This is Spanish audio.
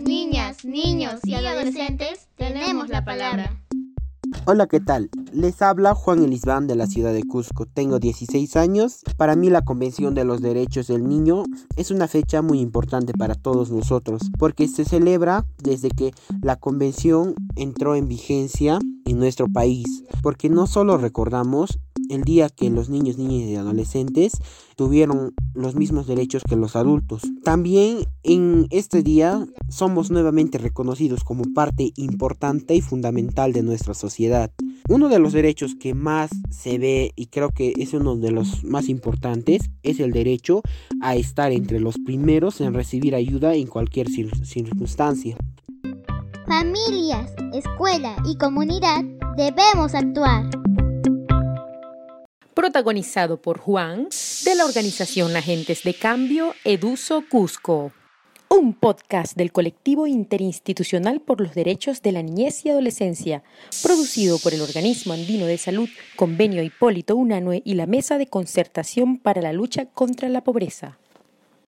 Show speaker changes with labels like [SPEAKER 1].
[SPEAKER 1] niñas, niños y adolescentes tenemos la palabra.
[SPEAKER 2] Hola, ¿qué tal? Les habla Juan Elisbán de la ciudad de Cusco. Tengo 16 años. Para mí la Convención de los Derechos del Niño es una fecha muy importante para todos nosotros porque se celebra desde que la Convención entró en vigencia en nuestro país. Porque no solo recordamos el día que los niños, niñas y adolescentes tuvieron los mismos derechos que los adultos. También en este día somos nuevamente reconocidos como parte importante y fundamental de nuestra sociedad. Uno de los derechos que más se ve y creo que es uno de los más importantes es el derecho a estar entre los primeros en recibir ayuda en cualquier circunstancia.
[SPEAKER 1] Familias, escuela y comunidad debemos actuar
[SPEAKER 3] protagonizado por Juan, de la organización Agentes de Cambio Eduso Cusco. Un podcast del colectivo interinstitucional por los derechos de la niñez y adolescencia, producido por el Organismo Andino de Salud, Convenio Hipólito Unanue y la Mesa de Concertación para la Lucha contra la Pobreza.